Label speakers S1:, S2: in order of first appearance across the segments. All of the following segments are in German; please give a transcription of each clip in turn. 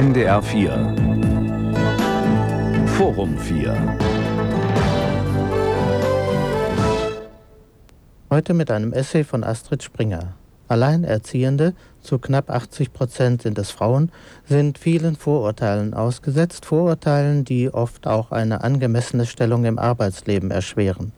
S1: NDR 4 Forum 4
S2: Heute mit einem Essay von Astrid Springer. Alleinerziehende, zu knapp 80 Prozent sind es Frauen, sind vielen Vorurteilen ausgesetzt, Vorurteilen, die oft auch eine angemessene Stellung im Arbeitsleben erschweren.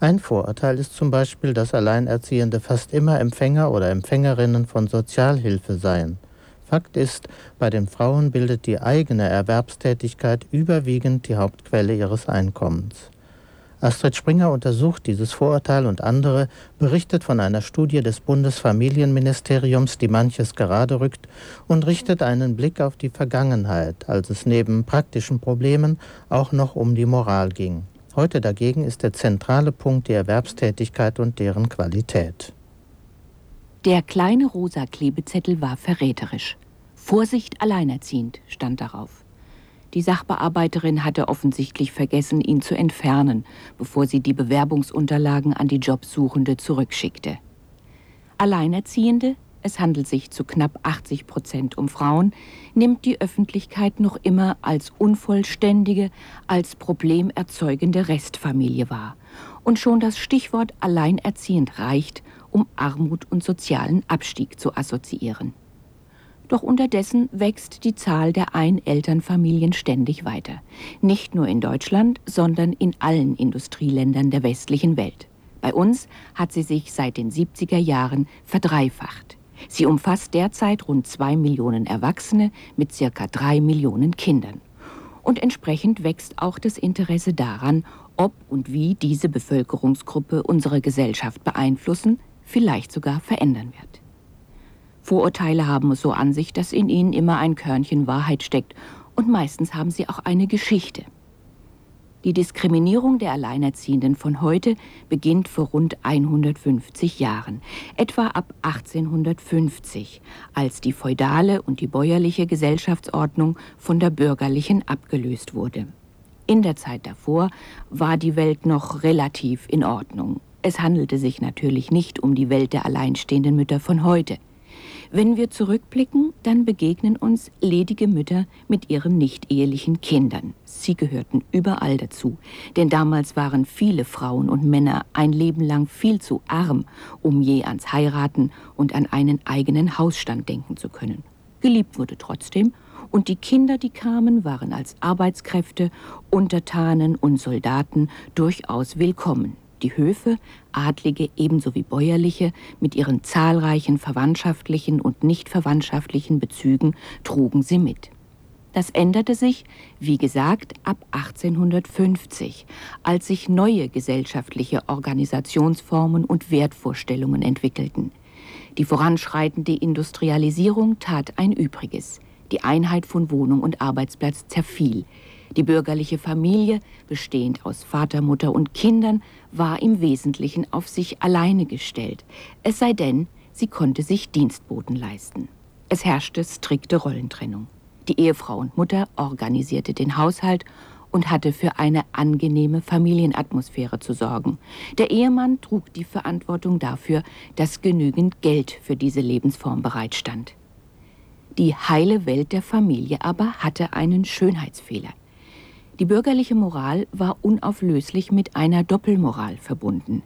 S2: Ein Vorurteil ist zum Beispiel, dass Alleinerziehende fast immer Empfänger oder Empfängerinnen von Sozialhilfe seien. Fakt ist, bei den Frauen bildet die eigene Erwerbstätigkeit überwiegend die Hauptquelle ihres Einkommens. Astrid Springer untersucht dieses Vorurteil und andere, berichtet von einer Studie des Bundesfamilienministeriums, die manches gerade rückt, und richtet einen Blick auf die Vergangenheit, als es neben praktischen Problemen auch noch um die Moral ging. Heute dagegen ist der zentrale Punkt die Erwerbstätigkeit und deren Qualität.
S3: Der kleine rosa Klebezettel war verräterisch. Vorsicht alleinerziehend stand darauf. Die Sachbearbeiterin hatte offensichtlich vergessen, ihn zu entfernen, bevor sie die Bewerbungsunterlagen an die Jobsuchende zurückschickte. Alleinerziehende es handelt sich zu knapp 80 Prozent um Frauen, nimmt die Öffentlichkeit noch immer als unvollständige, als problemerzeugende Restfamilie wahr. Und schon das Stichwort alleinerziehend reicht, um Armut und sozialen Abstieg zu assoziieren. Doch unterdessen wächst die Zahl der Einelternfamilien ständig weiter. Nicht nur in Deutschland, sondern in allen Industrieländern der westlichen Welt. Bei uns hat sie sich seit den 70er Jahren verdreifacht. Sie umfasst derzeit rund zwei Millionen Erwachsene mit circa drei Millionen Kindern. Und entsprechend wächst auch das Interesse daran, ob und wie diese Bevölkerungsgruppe unsere Gesellschaft beeinflussen, vielleicht sogar verändern wird. Vorurteile haben es so an sich, dass in ihnen immer ein Körnchen Wahrheit steckt und meistens haben sie auch eine Geschichte. Die Diskriminierung der Alleinerziehenden von heute beginnt vor rund 150 Jahren, etwa ab 1850, als die feudale und die bäuerliche Gesellschaftsordnung von der bürgerlichen abgelöst wurde. In der Zeit davor war die Welt noch relativ in Ordnung. Es handelte sich natürlich nicht um die Welt der alleinstehenden Mütter von heute. Wenn wir zurückblicken, dann begegnen uns ledige Mütter mit ihren nicht-ehelichen Kindern. Sie gehörten überall dazu, denn damals waren viele Frauen und Männer ein Leben lang viel zu arm, um je ans Heiraten und an einen eigenen Hausstand denken zu können. Geliebt wurde trotzdem, und die Kinder, die kamen, waren als Arbeitskräfte, Untertanen und Soldaten durchaus willkommen die Höfe, adlige ebenso wie bäuerliche, mit ihren zahlreichen verwandtschaftlichen und nicht verwandtschaftlichen Bezügen trugen sie mit. Das änderte sich, wie gesagt, ab 1850, als sich neue gesellschaftliche Organisationsformen und Wertvorstellungen entwickelten. Die voranschreitende Industrialisierung tat ein Übriges. Die Einheit von Wohnung und Arbeitsplatz zerfiel. Die bürgerliche Familie, bestehend aus Vater, Mutter und Kindern, war im Wesentlichen auf sich alleine gestellt, es sei denn, sie konnte sich Dienstboten leisten. Es herrschte strikte Rollentrennung. Die Ehefrau und Mutter organisierte den Haushalt und hatte für eine angenehme Familienatmosphäre zu sorgen. Der Ehemann trug die Verantwortung dafür, dass genügend Geld für diese Lebensform bereitstand. Die heile Welt der Familie aber hatte einen Schönheitsfehler. Die bürgerliche Moral war unauflöslich mit einer Doppelmoral verbunden.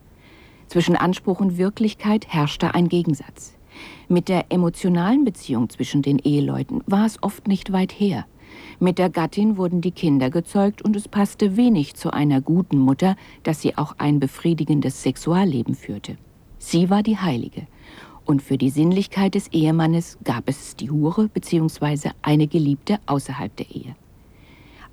S3: Zwischen Anspruch und Wirklichkeit herrschte ein Gegensatz. Mit der emotionalen Beziehung zwischen den Eheleuten war es oft nicht weit her. Mit der Gattin wurden die Kinder gezeugt und es passte wenig zu einer guten Mutter, dass sie auch ein befriedigendes Sexualleben führte. Sie war die Heilige. Und für die Sinnlichkeit des Ehemannes gab es die Hure bzw. eine Geliebte außerhalb der Ehe.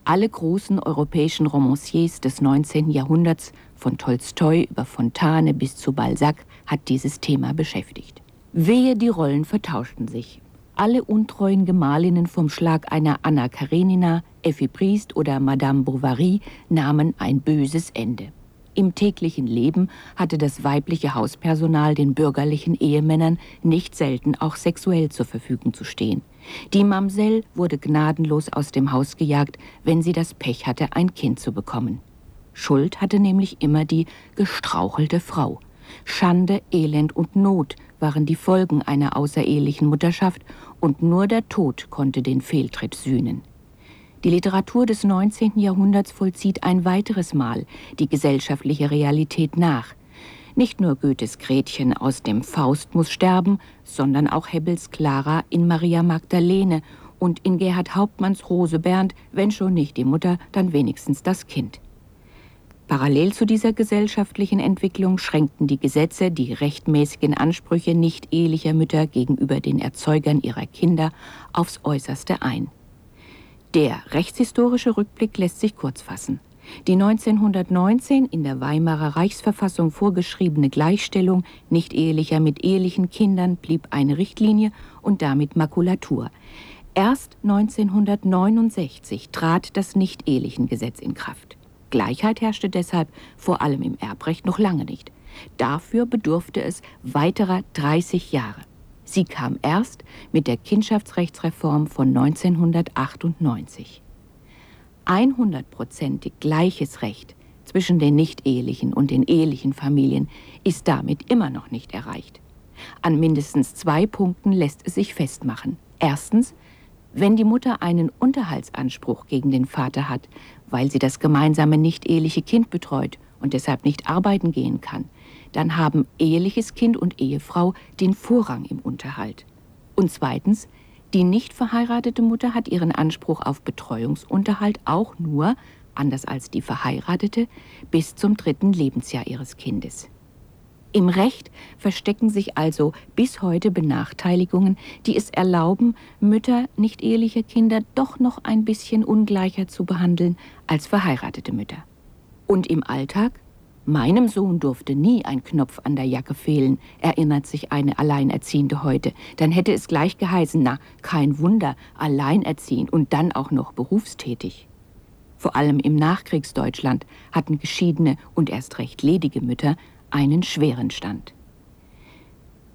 S3: Alle großen europäischen Romanciers des 19. Jahrhunderts, von Tolstoi über Fontane bis zu Balzac, hat dieses Thema beschäftigt. Wehe, die Rollen vertauschten sich. Alle untreuen Gemahlinnen vom Schlag einer Anna Karenina, Effi Priest oder Madame Bovary nahmen ein böses Ende. Im täglichen Leben hatte das weibliche Hauspersonal den bürgerlichen Ehemännern nicht selten auch sexuell zur Verfügung zu stehen. Die Mamsell wurde gnadenlos aus dem Haus gejagt, wenn sie das Pech hatte, ein Kind zu bekommen. Schuld hatte nämlich immer die gestrauchelte Frau. Schande, Elend und Not waren die Folgen einer außerehelichen Mutterschaft und nur der Tod konnte den Fehltritt sühnen. Die Literatur des 19. Jahrhunderts vollzieht ein weiteres Mal die gesellschaftliche Realität nach. Nicht nur Goethes Gretchen aus dem Faust muss sterben, sondern auch Hebbels Clara in Maria Magdalene und in Gerhard Hauptmanns Rose Bernd, wenn schon nicht die Mutter, dann wenigstens das Kind. Parallel zu dieser gesellschaftlichen Entwicklung schränkten die Gesetze die rechtmäßigen Ansprüche nicht ehelicher Mütter gegenüber den Erzeugern ihrer Kinder aufs äußerste ein. Der rechtshistorische Rückblick lässt sich kurz fassen. Die 1919 in der Weimarer Reichsverfassung vorgeschriebene Gleichstellung nicht-ehelicher mit ehelichen Kindern blieb eine Richtlinie und damit Makulatur. Erst 1969 trat das Nicht-Ehelichen-Gesetz in Kraft. Gleichheit herrschte deshalb vor allem im Erbrecht noch lange nicht. Dafür bedurfte es weiterer 30 Jahre. Sie kam erst mit der Kindschaftsrechtsreform von 1998. 100%ig gleiches Recht zwischen den nicht-ehelichen und den ehelichen Familien ist damit immer noch nicht erreicht. An mindestens zwei Punkten lässt es sich festmachen. Erstens, wenn die Mutter einen Unterhaltsanspruch gegen den Vater hat, weil sie das gemeinsame nicht-eheliche Kind betreut und deshalb nicht arbeiten gehen kann, dann haben eheliches Kind und Ehefrau den Vorrang im Unterhalt. Und zweitens, die nicht verheiratete Mutter hat ihren Anspruch auf Betreuungsunterhalt auch nur, anders als die verheiratete, bis zum dritten Lebensjahr ihres Kindes. Im Recht verstecken sich also bis heute Benachteiligungen, die es erlauben, Mütter nicht ehelicher Kinder doch noch ein bisschen ungleicher zu behandeln als verheiratete Mütter. Und im Alltag? Meinem Sohn durfte nie ein Knopf an der Jacke fehlen, erinnert sich eine Alleinerziehende heute. Dann hätte es gleich geheißen, na, kein Wunder, alleinerziehend und dann auch noch berufstätig. Vor allem im Nachkriegsdeutschland hatten geschiedene und erst recht ledige Mütter einen schweren Stand.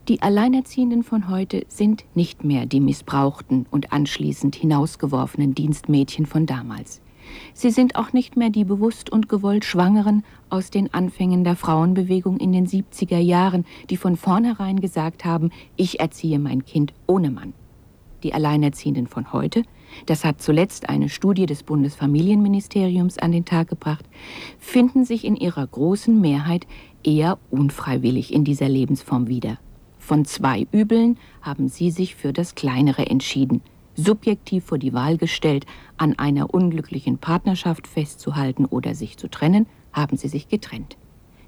S3: Die Alleinerziehenden von heute sind nicht mehr die missbrauchten und anschließend hinausgeworfenen Dienstmädchen von damals. Sie sind auch nicht mehr die bewusst und gewollt Schwangeren aus den Anfängen der Frauenbewegung in den 70er Jahren, die von vornherein gesagt haben, ich erziehe mein Kind ohne Mann. Die Alleinerziehenden von heute das hat zuletzt eine Studie des Bundesfamilienministeriums an den Tag gebracht, finden sich in ihrer großen Mehrheit eher unfreiwillig in dieser Lebensform wieder. Von zwei Übeln haben sie sich für das kleinere entschieden, subjektiv vor die Wahl gestellt, an einer unglücklichen Partnerschaft festzuhalten oder sich zu trennen, haben sie sich getrennt.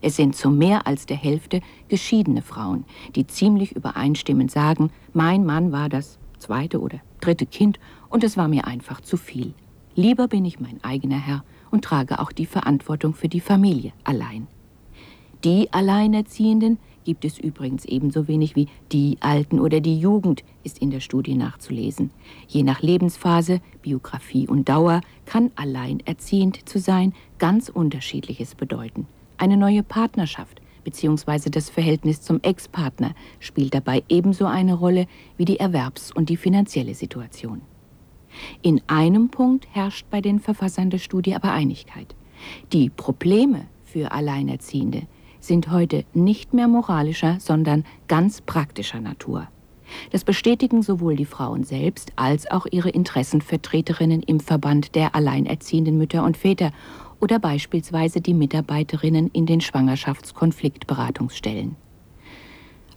S3: Es sind zu mehr als der Hälfte geschiedene Frauen, die ziemlich übereinstimmend sagen, mein Mann war das zweite oder dritte Kind und es war mir einfach zu viel. Lieber bin ich mein eigener Herr und trage auch die Verantwortung für die Familie allein. Die Alleinerziehenden gibt es übrigens ebenso wenig wie die Alten oder die Jugend, ist in der Studie nachzulesen. Je nach Lebensphase, Biografie und Dauer kann alleinerziehend zu sein ganz unterschiedliches bedeuten. Eine neue Partnerschaft bzw. das Verhältnis zum Ex-Partner spielt dabei ebenso eine Rolle wie die Erwerbs- und die finanzielle Situation. In einem Punkt herrscht bei den Verfassern der Studie aber Einigkeit. Die Probleme für Alleinerziehende sind heute nicht mehr moralischer, sondern ganz praktischer Natur. Das bestätigen sowohl die Frauen selbst als auch ihre Interessenvertreterinnen im Verband der alleinerziehenden Mütter und Väter oder beispielsweise die Mitarbeiterinnen in den Schwangerschaftskonfliktberatungsstellen.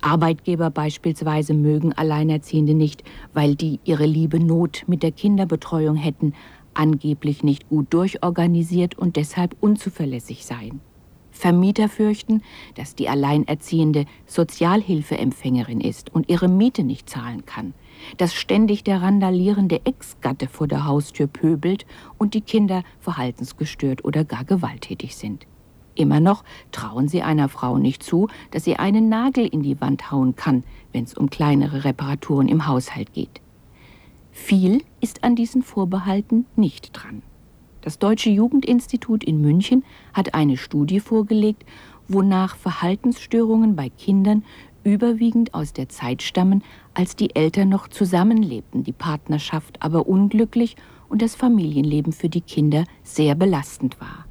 S3: Arbeitgeber beispielsweise mögen Alleinerziehende nicht, weil die ihre liebe Not mit der Kinderbetreuung hätten, angeblich nicht gut durchorganisiert und deshalb unzuverlässig seien. Vermieter fürchten, dass die Alleinerziehende Sozialhilfeempfängerin ist und ihre Miete nicht zahlen kann, dass ständig der randalierende Ex-Gatte vor der Haustür pöbelt und die Kinder verhaltensgestört oder gar gewalttätig sind. Immer noch trauen sie einer Frau nicht zu, dass sie einen Nagel in die Wand hauen kann, wenn es um kleinere Reparaturen im Haushalt geht. Viel ist an diesen Vorbehalten nicht dran. Das Deutsche Jugendinstitut in München hat eine Studie vorgelegt, wonach Verhaltensstörungen bei Kindern überwiegend aus der Zeit stammen, als die Eltern noch zusammenlebten, die Partnerschaft aber unglücklich und das Familienleben für die Kinder sehr belastend war.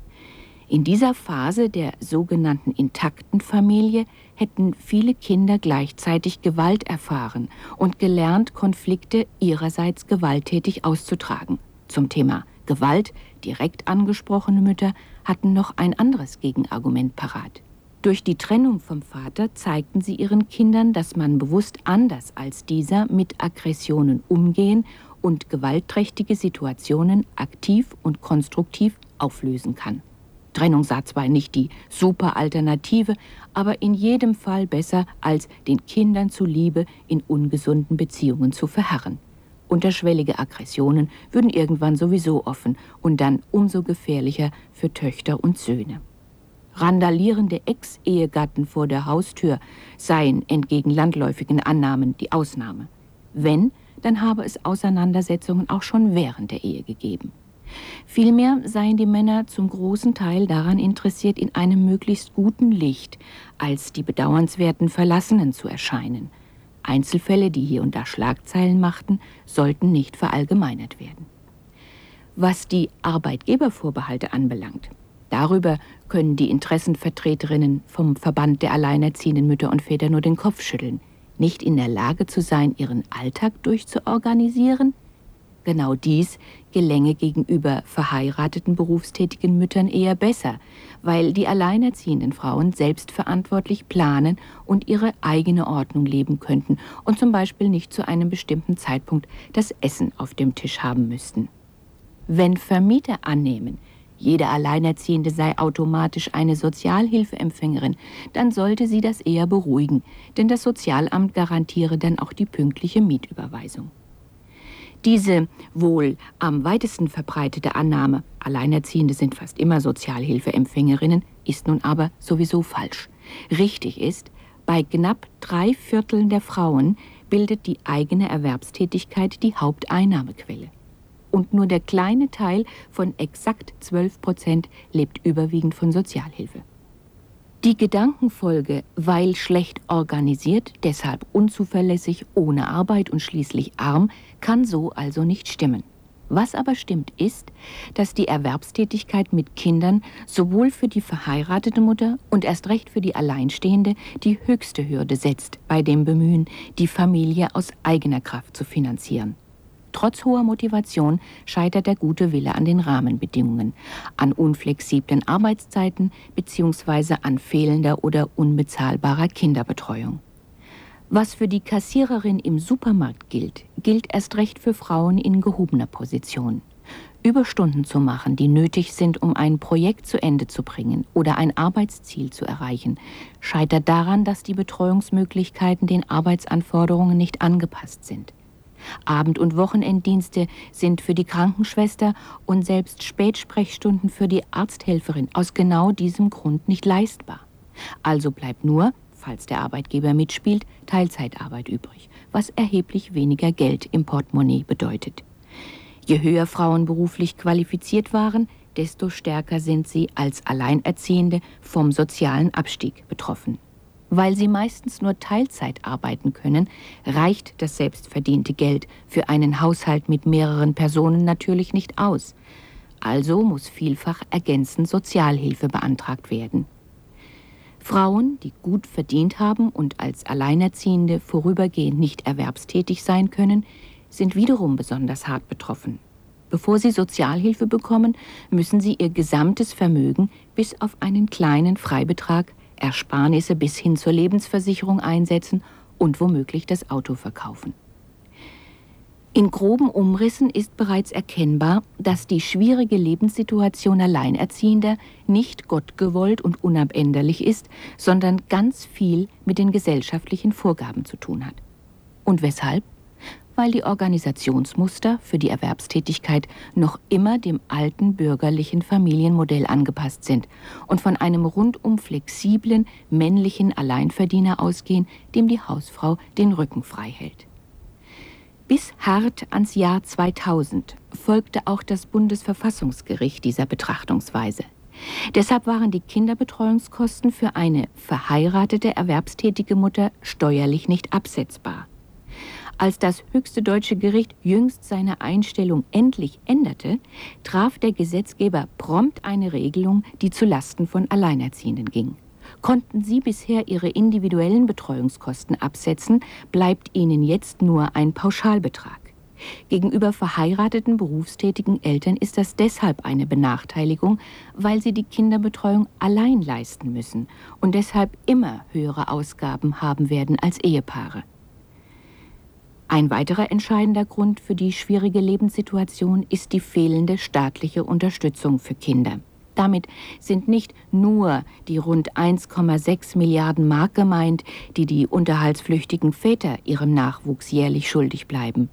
S3: In dieser Phase der sogenannten intakten Familie hätten viele Kinder gleichzeitig Gewalt erfahren und gelernt, Konflikte ihrerseits gewalttätig auszutragen. Zum Thema Gewalt direkt angesprochene Mütter hatten noch ein anderes Gegenargument parat. Durch die Trennung vom Vater zeigten sie ihren Kindern, dass man bewusst anders als dieser mit Aggressionen umgehen und gewaltträchtige Situationen aktiv und konstruktiv auflösen kann. Trennung sah zwar nicht die super Alternative, aber in jedem Fall besser, als den Kindern zuliebe in ungesunden Beziehungen zu verharren. Unterschwellige Aggressionen würden irgendwann sowieso offen und dann umso gefährlicher für Töchter und Söhne. Randalierende Ex-Ehegatten vor der Haustür seien entgegen landläufigen Annahmen die Ausnahme. Wenn, dann habe es Auseinandersetzungen auch schon während der Ehe gegeben. Vielmehr seien die Männer zum großen Teil daran interessiert, in einem möglichst guten Licht als die bedauernswerten Verlassenen zu erscheinen. Einzelfälle, die hier und da Schlagzeilen machten, sollten nicht verallgemeinert werden. Was die Arbeitgebervorbehalte anbelangt, darüber können die Interessenvertreterinnen vom Verband der alleinerziehenden Mütter und Väter nur den Kopf schütteln. Nicht in der Lage zu sein, ihren Alltag durchzuorganisieren, Genau dies gelänge gegenüber verheirateten berufstätigen Müttern eher besser, weil die alleinerziehenden Frauen selbstverantwortlich planen und ihre eigene Ordnung leben könnten und zum Beispiel nicht zu einem bestimmten Zeitpunkt das Essen auf dem Tisch haben müssten. Wenn Vermieter annehmen, jede Alleinerziehende sei automatisch eine Sozialhilfeempfängerin, dann sollte sie das eher beruhigen, denn das Sozialamt garantiere dann auch die pünktliche Mietüberweisung. Diese wohl am weitesten verbreitete Annahme, Alleinerziehende sind fast immer Sozialhilfeempfängerinnen, ist nun aber sowieso falsch. Richtig ist, bei knapp drei Vierteln der Frauen bildet die eigene Erwerbstätigkeit die Haupteinnahmequelle. Und nur der kleine Teil von exakt 12 Prozent lebt überwiegend von Sozialhilfe. Die Gedankenfolge, weil schlecht organisiert, deshalb unzuverlässig, ohne Arbeit und schließlich arm, kann so also nicht stimmen. Was aber stimmt ist, dass die Erwerbstätigkeit mit Kindern sowohl für die verheiratete Mutter und erst recht für die Alleinstehende die höchste Hürde setzt bei dem Bemühen, die Familie aus eigener Kraft zu finanzieren. Trotz hoher Motivation scheitert der gute Wille an den Rahmenbedingungen, an unflexiblen Arbeitszeiten bzw. an fehlender oder unbezahlbarer Kinderbetreuung. Was für die Kassiererin im Supermarkt gilt, gilt erst recht für Frauen in gehobener Position. Überstunden zu machen, die nötig sind, um ein Projekt zu Ende zu bringen oder ein Arbeitsziel zu erreichen, scheitert daran, dass die Betreuungsmöglichkeiten den Arbeitsanforderungen nicht angepasst sind. Abend- und Wochenenddienste sind für die Krankenschwester und selbst Spätsprechstunden für die Arzthelferin aus genau diesem Grund nicht leistbar. Also bleibt nur, falls der Arbeitgeber mitspielt, Teilzeitarbeit übrig, was erheblich weniger Geld im Portemonnaie bedeutet. Je höher Frauen beruflich qualifiziert waren, desto stärker sind sie als Alleinerziehende vom sozialen Abstieg betroffen. Weil sie meistens nur Teilzeit arbeiten können, reicht das selbstverdiente Geld für einen Haushalt mit mehreren Personen natürlich nicht aus. Also muss vielfach ergänzend Sozialhilfe beantragt werden. Frauen, die gut verdient haben und als Alleinerziehende vorübergehend nicht erwerbstätig sein können, sind wiederum besonders hart betroffen. Bevor sie Sozialhilfe bekommen, müssen sie ihr gesamtes Vermögen bis auf einen kleinen Freibetrag Ersparnisse bis hin zur Lebensversicherung einsetzen und womöglich das Auto verkaufen. In groben Umrissen ist bereits erkennbar, dass die schwierige Lebenssituation Alleinerziehender nicht gottgewollt und unabänderlich ist, sondern ganz viel mit den gesellschaftlichen Vorgaben zu tun hat. Und weshalb? weil die Organisationsmuster für die Erwerbstätigkeit noch immer dem alten bürgerlichen Familienmodell angepasst sind und von einem rundum flexiblen männlichen Alleinverdiener ausgehen, dem die Hausfrau den Rücken frei hält. Bis hart ans Jahr 2000 folgte auch das Bundesverfassungsgericht dieser Betrachtungsweise. Deshalb waren die Kinderbetreuungskosten für eine verheiratete erwerbstätige Mutter steuerlich nicht absetzbar. Als das höchste deutsche Gericht jüngst seine Einstellung endlich änderte, traf der Gesetzgeber prompt eine Regelung, die zu Lasten von Alleinerziehenden ging. Konnten sie bisher ihre individuellen Betreuungskosten absetzen, bleibt ihnen jetzt nur ein Pauschalbetrag. Gegenüber verheirateten berufstätigen Eltern ist das deshalb eine Benachteiligung, weil sie die Kinderbetreuung allein leisten müssen und deshalb immer höhere Ausgaben haben werden als Ehepaare. Ein weiterer entscheidender Grund für die schwierige Lebenssituation ist die fehlende staatliche Unterstützung für Kinder. Damit sind nicht nur die rund 1,6 Milliarden Mark gemeint, die die unterhaltsflüchtigen Väter ihrem Nachwuchs jährlich schuldig bleiben.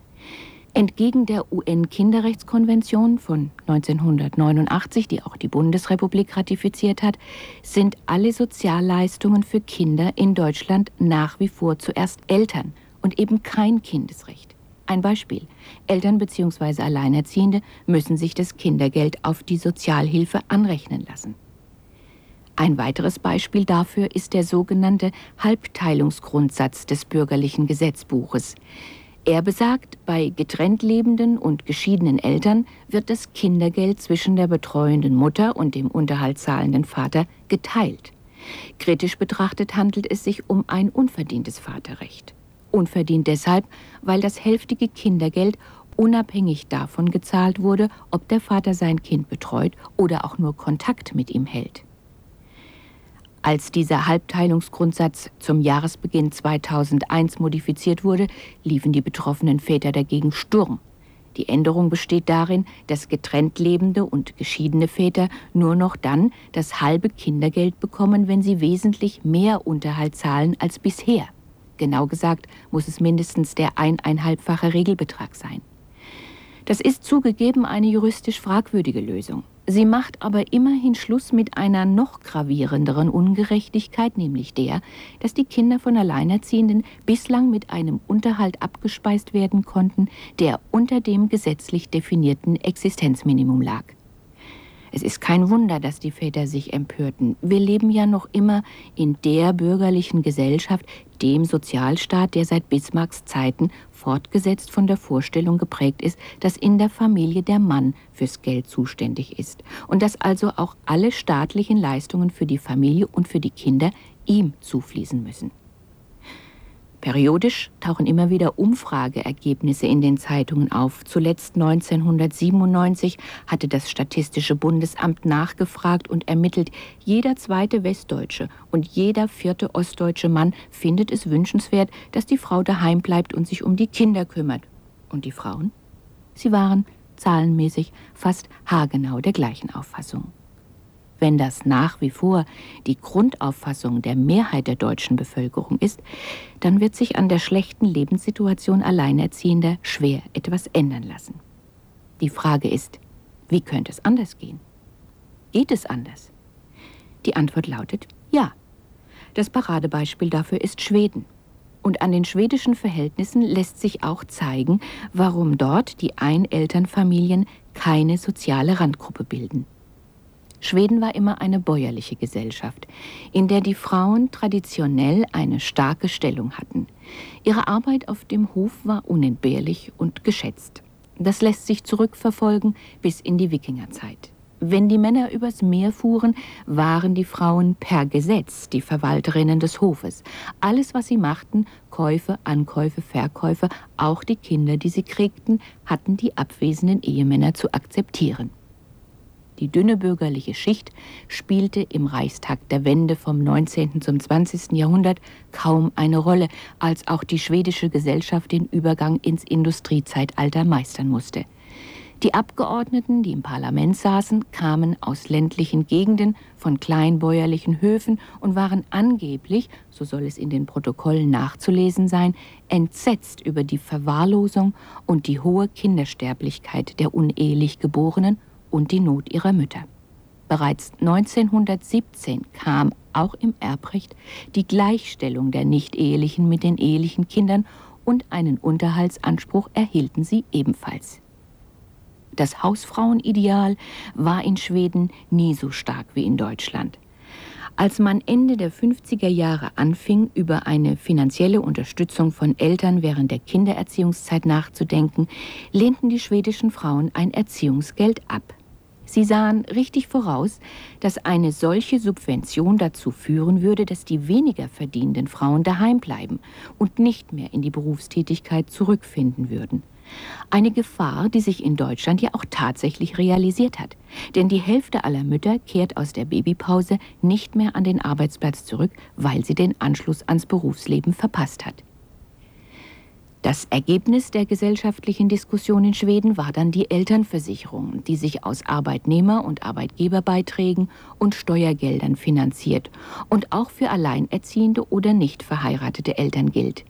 S3: Entgegen der UN-Kinderrechtskonvention von 1989, die auch die Bundesrepublik ratifiziert hat, sind alle Sozialleistungen für Kinder in Deutschland nach wie vor zuerst Eltern und eben kein Kindesrecht. Ein Beispiel. Eltern bzw. Alleinerziehende müssen sich das Kindergeld auf die Sozialhilfe anrechnen lassen. Ein weiteres Beispiel dafür ist der sogenannte Halbteilungsgrundsatz des bürgerlichen Gesetzbuches. Er besagt, bei getrennt lebenden und geschiedenen Eltern wird das Kindergeld zwischen der betreuenden Mutter und dem unterhaltszahlenden Vater geteilt. Kritisch betrachtet handelt es sich um ein unverdientes Vaterrecht. Unverdient deshalb, weil das hälftige Kindergeld unabhängig davon gezahlt wurde, ob der Vater sein Kind betreut oder auch nur Kontakt mit ihm hält. Als dieser Halbteilungsgrundsatz zum Jahresbeginn 2001 modifiziert wurde, liefen die betroffenen Väter dagegen Sturm. Die Änderung besteht darin, dass getrennt lebende und geschiedene Väter nur noch dann das halbe Kindergeld bekommen, wenn sie wesentlich mehr Unterhalt zahlen als bisher. Genau gesagt muss es mindestens der eineinhalbfache Regelbetrag sein. Das ist zugegeben eine juristisch fragwürdige Lösung. Sie macht aber immerhin Schluss mit einer noch gravierenderen Ungerechtigkeit, nämlich der, dass die Kinder von Alleinerziehenden bislang mit einem Unterhalt abgespeist werden konnten, der unter dem gesetzlich definierten Existenzminimum lag. Es ist kein Wunder, dass die Väter sich empörten. Wir leben ja noch immer in der bürgerlichen Gesellschaft, dem Sozialstaat, der seit Bismarcks Zeiten fortgesetzt von der Vorstellung geprägt ist, dass in der Familie der Mann fürs Geld zuständig ist und dass also auch alle staatlichen Leistungen für die Familie und für die Kinder ihm zufließen müssen. Periodisch tauchen immer wieder Umfrageergebnisse in den Zeitungen auf. Zuletzt 1997 hatte das Statistische Bundesamt nachgefragt und ermittelt, jeder zweite Westdeutsche und jeder vierte ostdeutsche Mann findet es wünschenswert, dass die Frau daheim bleibt und sich um die Kinder kümmert. Und die Frauen? Sie waren zahlenmäßig fast haargenau der gleichen Auffassung. Wenn das nach wie vor die Grundauffassung der Mehrheit der deutschen Bevölkerung ist, dann wird sich an der schlechten Lebenssituation Alleinerziehender schwer etwas ändern lassen. Die Frage ist, wie könnte es anders gehen? Geht es anders? Die Antwort lautet ja. Das Paradebeispiel dafür ist Schweden. Und an den schwedischen Verhältnissen lässt sich auch zeigen, warum dort die Einelternfamilien keine soziale Randgruppe bilden. Schweden war immer eine bäuerliche Gesellschaft, in der die Frauen traditionell eine starke Stellung hatten. Ihre Arbeit auf dem Hof war unentbehrlich und geschätzt. Das lässt sich zurückverfolgen bis in die Wikingerzeit. Wenn die Männer übers Meer fuhren, waren die Frauen per Gesetz die Verwalterinnen des Hofes. Alles, was sie machten, Käufe, Ankäufe, Verkäufe, auch die Kinder, die sie kriegten, hatten die abwesenden Ehemänner zu akzeptieren. Die dünne bürgerliche Schicht spielte im Reichstag der Wende vom 19. zum 20. Jahrhundert kaum eine Rolle, als auch die schwedische Gesellschaft den Übergang ins Industriezeitalter meistern musste. Die Abgeordneten, die im Parlament saßen, kamen aus ländlichen Gegenden, von kleinbäuerlichen Höfen und waren angeblich, so soll es in den Protokollen nachzulesen sein, entsetzt über die Verwahrlosung und die hohe Kindersterblichkeit der unehelich Geborenen und die Not ihrer Mütter. Bereits 1917 kam auch im Erbrecht die Gleichstellung der Nicht-Ehelichen mit den ehelichen Kindern und einen Unterhaltsanspruch erhielten sie ebenfalls. Das Hausfrauenideal war in Schweden nie so stark wie in Deutschland. Als man Ende der 50er Jahre anfing, über eine finanzielle Unterstützung von Eltern während der Kindererziehungszeit nachzudenken, lehnten die schwedischen Frauen ein Erziehungsgeld ab. Sie sahen richtig voraus, dass eine solche Subvention dazu führen würde, dass die weniger verdienenden Frauen daheim bleiben und nicht mehr in die Berufstätigkeit zurückfinden würden. Eine Gefahr, die sich in Deutschland ja auch tatsächlich realisiert hat. Denn die Hälfte aller Mütter kehrt aus der Babypause nicht mehr an den Arbeitsplatz zurück, weil sie den Anschluss ans Berufsleben verpasst hat. Das Ergebnis der gesellschaftlichen Diskussion in Schweden war dann die Elternversicherung, die sich aus Arbeitnehmer- und Arbeitgeberbeiträgen und Steuergeldern finanziert und auch für alleinerziehende oder nicht verheiratete Eltern gilt.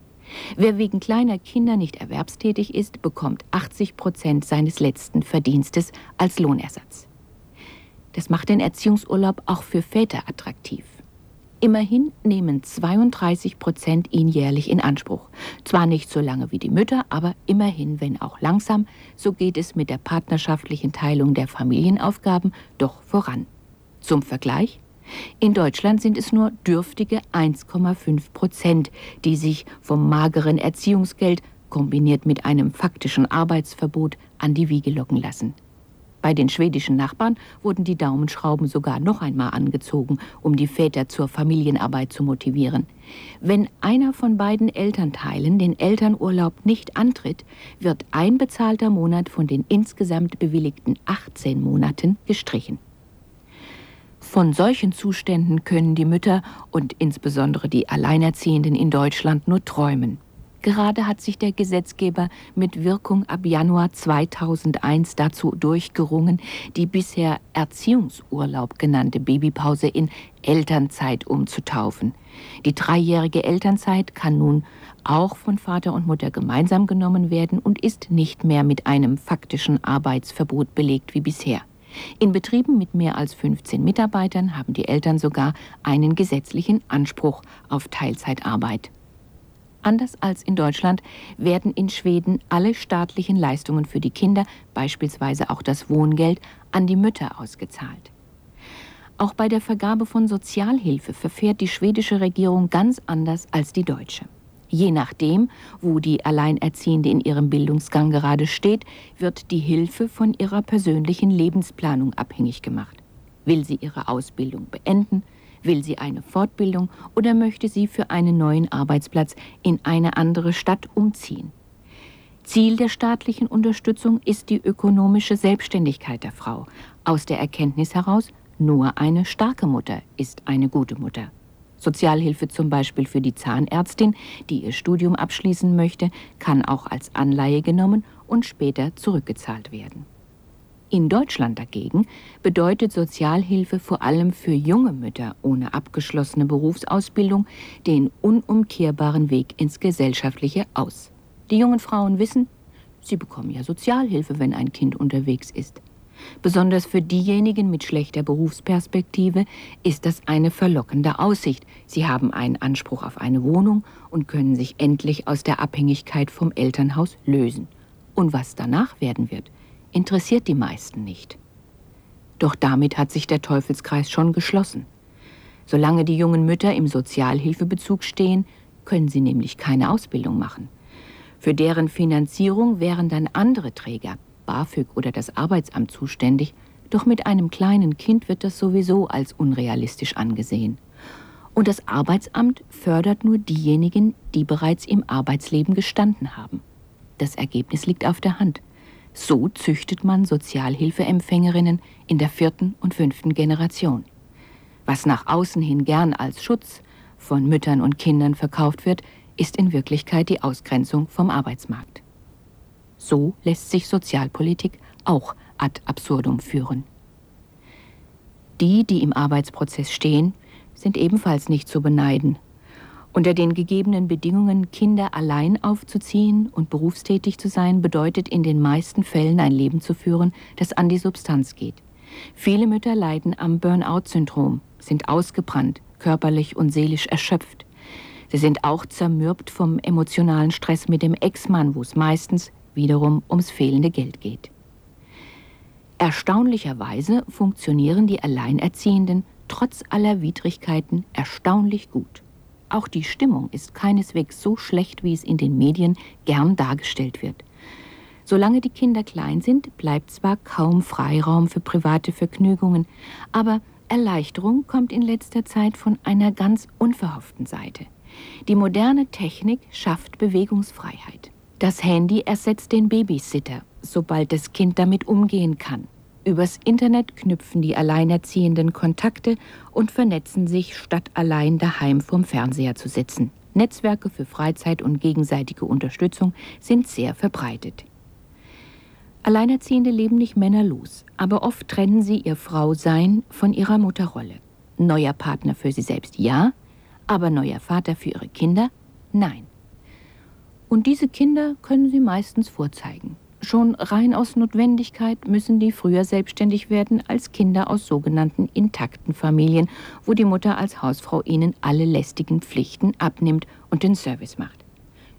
S3: Wer wegen kleiner Kinder nicht erwerbstätig ist, bekommt 80 Prozent seines letzten Verdienstes als Lohnersatz. Das macht den Erziehungsurlaub auch für Väter attraktiv. Immerhin nehmen 32 Prozent ihn jährlich in Anspruch. Zwar nicht so lange wie die Mütter, aber immerhin, wenn auch langsam, so geht es mit der partnerschaftlichen Teilung der Familienaufgaben doch voran. Zum Vergleich, in Deutschland sind es nur dürftige 1,5 Prozent, die sich vom mageren Erziehungsgeld kombiniert mit einem faktischen Arbeitsverbot an die Wiege locken lassen. Bei den schwedischen Nachbarn wurden die Daumenschrauben sogar noch einmal angezogen, um die Väter zur Familienarbeit zu motivieren. Wenn einer von beiden Elternteilen den Elternurlaub nicht antritt, wird ein bezahlter Monat von den insgesamt bewilligten 18 Monaten gestrichen. Von solchen Zuständen können die Mütter und insbesondere die Alleinerziehenden in Deutschland nur träumen. Gerade hat sich der Gesetzgeber mit Wirkung ab Januar 2001 dazu durchgerungen, die bisher Erziehungsurlaub genannte Babypause in Elternzeit umzutaufen. Die dreijährige Elternzeit kann nun auch von Vater und Mutter gemeinsam genommen werden und ist nicht mehr mit einem faktischen Arbeitsverbot belegt wie bisher. In Betrieben mit mehr als 15 Mitarbeitern haben die Eltern sogar einen gesetzlichen Anspruch auf Teilzeitarbeit. Anders als in Deutschland werden in Schweden alle staatlichen Leistungen für die Kinder, beispielsweise auch das Wohngeld, an die Mütter ausgezahlt. Auch bei der Vergabe von Sozialhilfe verfährt die schwedische Regierung ganz anders als die deutsche. Je nachdem, wo die Alleinerziehende in ihrem Bildungsgang gerade steht, wird die Hilfe von ihrer persönlichen Lebensplanung abhängig gemacht. Will sie ihre Ausbildung beenden? Will sie eine Fortbildung oder möchte sie für einen neuen Arbeitsplatz in eine andere Stadt umziehen? Ziel der staatlichen Unterstützung ist die ökonomische Selbstständigkeit der Frau, aus der Erkenntnis heraus, nur eine starke Mutter ist eine gute Mutter. Sozialhilfe zum Beispiel für die Zahnärztin, die ihr Studium abschließen möchte, kann auch als Anleihe genommen und später zurückgezahlt werden. In Deutschland dagegen bedeutet Sozialhilfe vor allem für junge Mütter ohne abgeschlossene Berufsausbildung den unumkehrbaren Weg ins gesellschaftliche Aus. Die jungen Frauen wissen, sie bekommen ja Sozialhilfe, wenn ein Kind unterwegs ist. Besonders für diejenigen mit schlechter Berufsperspektive ist das eine verlockende Aussicht. Sie haben einen Anspruch auf eine Wohnung und können sich endlich aus der Abhängigkeit vom Elternhaus lösen. Und was danach werden wird, interessiert die meisten nicht. Doch damit hat sich der Teufelskreis schon geschlossen. Solange die jungen Mütter im Sozialhilfebezug stehen, können sie nämlich keine Ausbildung machen. Für deren Finanzierung wären dann andere Träger, BAföG oder das Arbeitsamt zuständig, doch mit einem kleinen Kind wird das sowieso als unrealistisch angesehen. Und das Arbeitsamt fördert nur diejenigen, die bereits im Arbeitsleben gestanden haben. Das Ergebnis liegt auf der Hand. So züchtet man Sozialhilfeempfängerinnen in der vierten und fünften Generation. Was nach außen hin gern als Schutz von Müttern und Kindern verkauft wird, ist in Wirklichkeit die Ausgrenzung vom Arbeitsmarkt. So lässt sich Sozialpolitik auch ad absurdum führen. Die, die im Arbeitsprozess stehen, sind ebenfalls nicht zu beneiden. Unter den gegebenen Bedingungen Kinder allein aufzuziehen und berufstätig zu sein, bedeutet in den meisten Fällen ein Leben zu führen, das an die Substanz geht. Viele Mütter leiden am Burnout-Syndrom, sind ausgebrannt, körperlich und seelisch erschöpft. Sie sind auch zermürbt vom emotionalen Stress mit dem Ex-Mann, wo es meistens wiederum ums fehlende Geld geht. Erstaunlicherweise funktionieren die Alleinerziehenden trotz aller Widrigkeiten erstaunlich gut. Auch die Stimmung ist keineswegs so schlecht, wie es in den Medien gern dargestellt wird. Solange die Kinder klein sind, bleibt zwar kaum Freiraum für private Vergnügungen, aber Erleichterung kommt in letzter Zeit von einer ganz unverhofften Seite. Die moderne Technik schafft Bewegungsfreiheit. Das Handy ersetzt den Babysitter, sobald das Kind damit umgehen kann. Übers Internet knüpfen die Alleinerziehenden Kontakte und vernetzen sich, statt allein daheim vorm Fernseher zu sitzen. Netzwerke für Freizeit und gegenseitige Unterstützung sind sehr verbreitet. Alleinerziehende leben nicht männerlos, aber oft trennen sie ihr Frausein von ihrer Mutterrolle. Neuer Partner für sie selbst ja, aber neuer Vater für ihre Kinder nein. Und diese Kinder können sie meistens vorzeigen. Schon rein aus Notwendigkeit müssen die früher selbstständig werden als Kinder aus sogenannten intakten Familien, wo die Mutter als Hausfrau ihnen alle lästigen Pflichten abnimmt und den Service macht.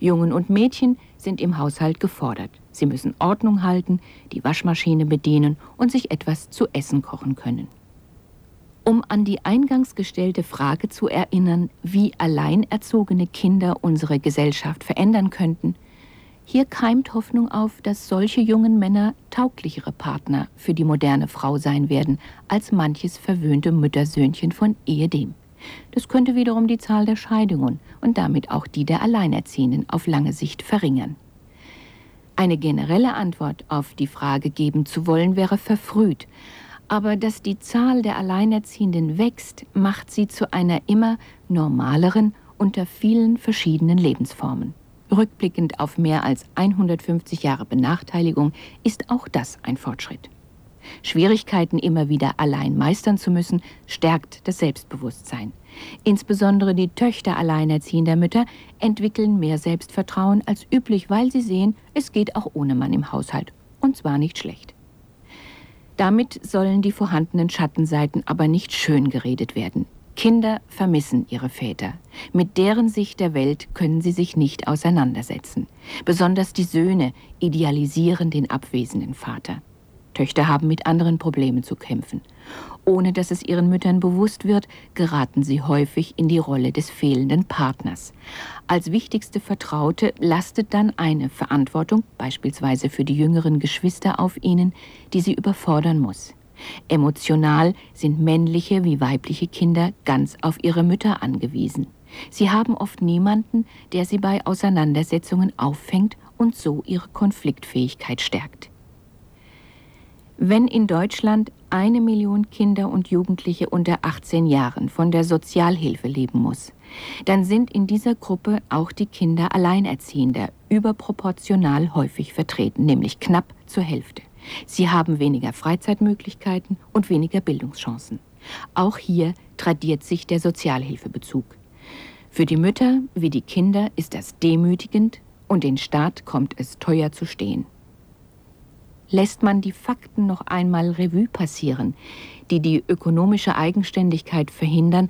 S3: Jungen und Mädchen sind im Haushalt gefordert. Sie müssen Ordnung halten, die Waschmaschine bedienen und sich etwas zu essen kochen können. Um an die eingangs gestellte Frage zu erinnern, wie alleinerzogene Kinder unsere Gesellschaft verändern könnten, hier keimt Hoffnung auf, dass solche jungen Männer tauglichere Partner für die moderne Frau sein werden, als manches verwöhnte Müttersöhnchen von ehedem. Das könnte wiederum die Zahl der Scheidungen und damit auch die der Alleinerziehenden auf lange Sicht verringern. Eine generelle Antwort auf die Frage geben zu wollen wäre verfrüht, aber dass die Zahl der Alleinerziehenden wächst, macht sie zu einer immer normaleren unter vielen verschiedenen Lebensformen. Rückblickend auf mehr als 150 Jahre Benachteiligung ist auch das ein Fortschritt. Schwierigkeiten immer wieder allein meistern zu müssen, stärkt das Selbstbewusstsein. Insbesondere die Töchter alleinerziehender Mütter entwickeln mehr Selbstvertrauen als üblich, weil sie sehen, es geht auch ohne Mann im Haushalt. Und zwar nicht schlecht. Damit sollen die vorhandenen Schattenseiten aber nicht schön geredet werden. Kinder vermissen ihre Väter. Mit deren Sicht der Welt können sie sich nicht auseinandersetzen. Besonders die Söhne idealisieren den abwesenden Vater. Töchter haben mit anderen Problemen zu kämpfen. Ohne dass es ihren Müttern bewusst wird, geraten sie häufig in die Rolle des fehlenden Partners. Als wichtigste Vertraute lastet dann eine Verantwortung, beispielsweise für die jüngeren Geschwister, auf ihnen, die sie überfordern muss. Emotional sind männliche wie weibliche Kinder ganz auf ihre Mütter angewiesen. Sie haben oft niemanden, der sie bei Auseinandersetzungen auffängt und so ihre Konfliktfähigkeit stärkt. Wenn in Deutschland eine Million Kinder und Jugendliche unter 18 Jahren von der Sozialhilfe leben muss, dann sind in dieser Gruppe auch die Kinder Alleinerziehender überproportional häufig vertreten, nämlich knapp zur Hälfte. Sie haben weniger Freizeitmöglichkeiten und weniger Bildungschancen. Auch hier tradiert sich der Sozialhilfebezug. Für die Mütter wie die Kinder ist das demütigend und den Staat kommt es teuer zu stehen. Lässt man die Fakten noch einmal Revue passieren, die die ökonomische Eigenständigkeit verhindern,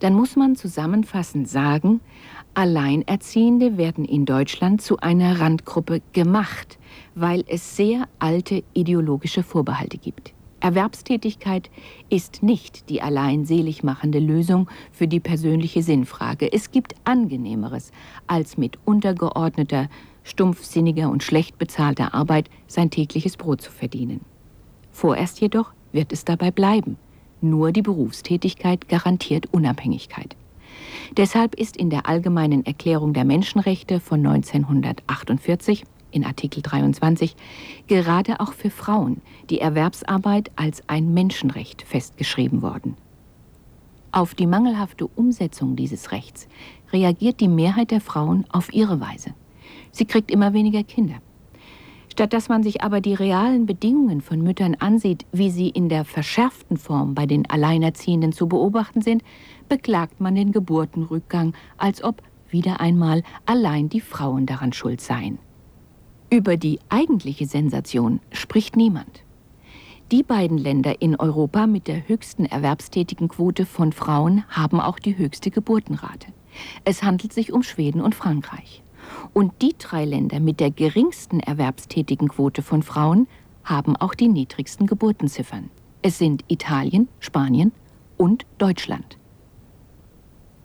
S3: dann muss man zusammenfassend sagen, Alleinerziehende werden in Deutschland zu einer Randgruppe gemacht, weil es sehr alte ideologische Vorbehalte gibt. Erwerbstätigkeit ist nicht die allein selig machende Lösung für die persönliche Sinnfrage. Es gibt angenehmeres, als mit untergeordneter stumpfsinniger und schlecht bezahlter Arbeit sein tägliches Brot zu verdienen. Vorerst jedoch wird es dabei bleiben. Nur die Berufstätigkeit garantiert Unabhängigkeit. Deshalb ist in der Allgemeinen Erklärung der Menschenrechte von 1948 in Artikel 23 gerade auch für Frauen die Erwerbsarbeit als ein Menschenrecht festgeschrieben worden. Auf die mangelhafte Umsetzung dieses Rechts reagiert die Mehrheit der Frauen auf ihre Weise. Sie kriegt immer weniger Kinder. Statt dass man sich aber die realen Bedingungen von Müttern ansieht, wie sie in der verschärften Form bei den Alleinerziehenden zu beobachten sind, beklagt man den Geburtenrückgang, als ob wieder einmal allein die Frauen daran schuld seien. Über die eigentliche Sensation spricht niemand. Die beiden Länder in Europa mit der höchsten erwerbstätigen Quote von Frauen haben auch die höchste Geburtenrate. Es handelt sich um Schweden und Frankreich. Und die drei Länder mit der geringsten erwerbstätigen Quote von Frauen haben auch die niedrigsten Geburtenziffern. Es sind Italien, Spanien und Deutschland.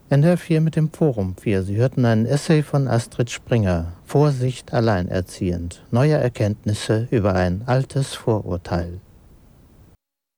S2: NDR 4 mit dem Forum 4. Sie hörten einen Essay von Astrid Springer. Vorsicht alleinerziehend. Neue Erkenntnisse über ein altes Vorurteil.